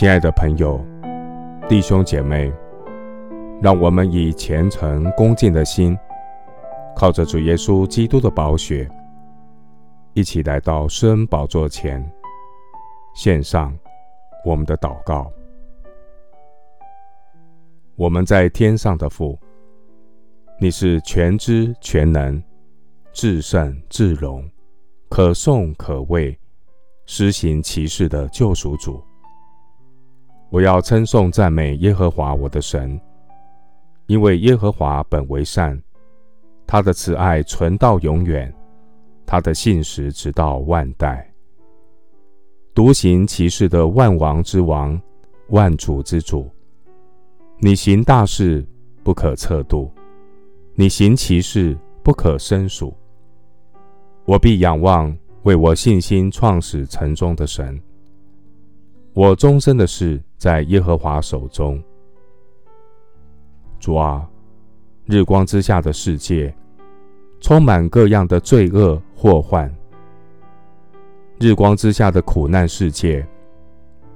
亲爱的朋友、弟兄姐妹，让我们以虔诚恭敬的心，靠着主耶稣基督的宝血，一起来到施恩宝座前，献上我们的祷告。我们在天上的父，你是全知全能、至圣至荣、可颂可畏、施行其事的救赎主。我要称颂赞美耶和华我的神，因为耶和华本为善，他的慈爱存到永远，他的信实直到万代。独行其事的万王之王，万主之主，你行大事不可测度，你行其事不可胜数。我必仰望为我信心创始成终的神。我终身的事在耶和华手中。主啊，日光之下的世界充满各样的罪恶祸患。日光之下的苦难世界，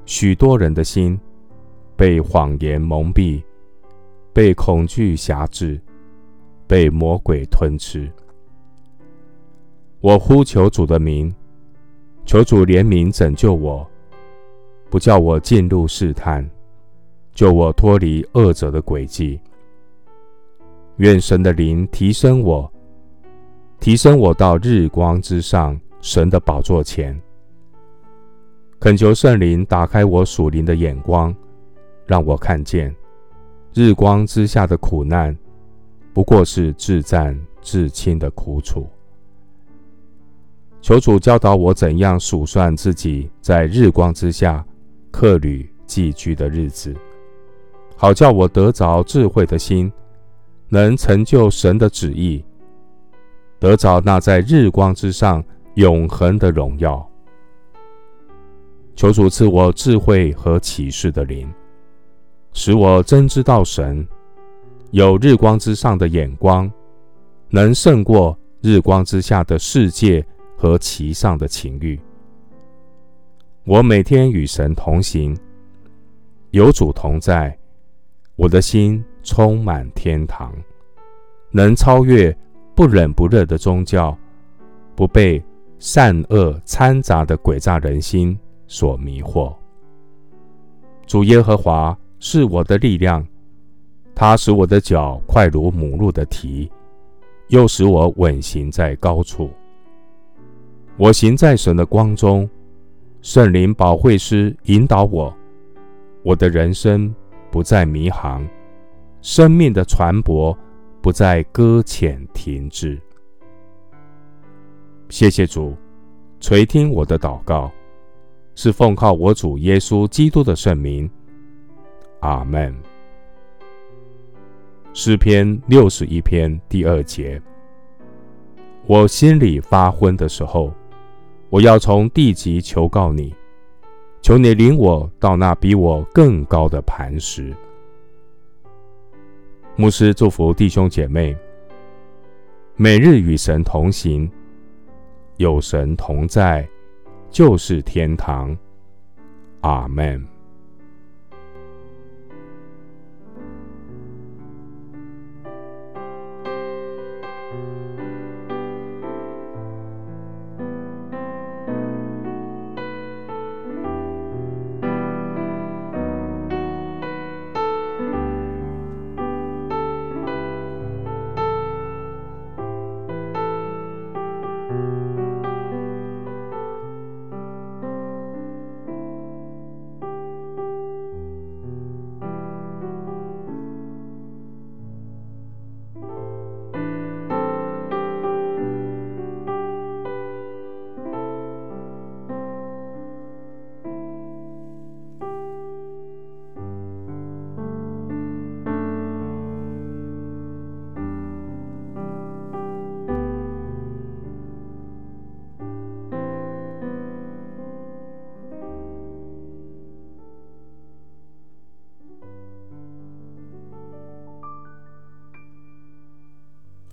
许多人的心被谎言蒙蔽，被恐惧挟制，被魔鬼吞吃。我呼求主的名，求主怜悯拯救我。不叫我进入试探，救我脱离恶者的诡计。愿神的灵提升我，提升我到日光之上神的宝座前。恳求圣灵打开我属灵的眼光，让我看见日光之下的苦难，不过是至暂至轻的苦楚。求主教导我怎样数算自己在日光之下。客旅寄居的日子，好叫我得着智慧的心，能成就神的旨意，得着那在日光之上永恒的荣耀。求主赐我智慧和启示的灵，使我真知道神有日光之上的眼光，能胜过日光之下的世界和其上的情欲。我每天与神同行，有主同在，我的心充满天堂，能超越不冷不热的宗教，不被善恶掺杂的诡诈人心所迷惑。主耶和华是我的力量，他使我的脚快如母鹿的蹄，又使我稳行在高处。我行在神的光中。圣灵保惠师引导我，我的人生不再迷航，生命的船舶不再搁浅停滞。谢谢主垂听我的祷告，是奉靠我主耶稣基督的圣名。阿门。诗篇六十一篇第二节，我心里发昏的时候。我要从地级求告你，求你领我到那比我更高的磐石。牧师祝福弟兄姐妹，每日与神同行，有神同在，就是天堂。阿门。